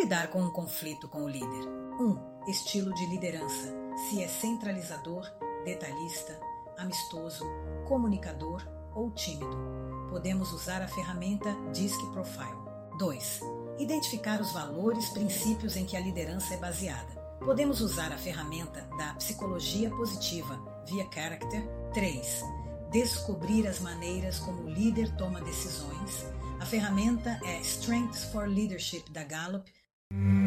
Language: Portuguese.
lidar com um conflito com o líder? 1. Um, estilo de liderança. Se é centralizador, detalhista, amistoso, comunicador ou tímido. Podemos usar a ferramenta DISC Profile. 2. Identificar os valores, princípios em que a liderança é baseada. Podemos usar a ferramenta da psicologia positiva via Character. 3. Descobrir as maneiras como o líder toma decisões. A ferramenta é Strengths for Leadership da Gallup. Mm.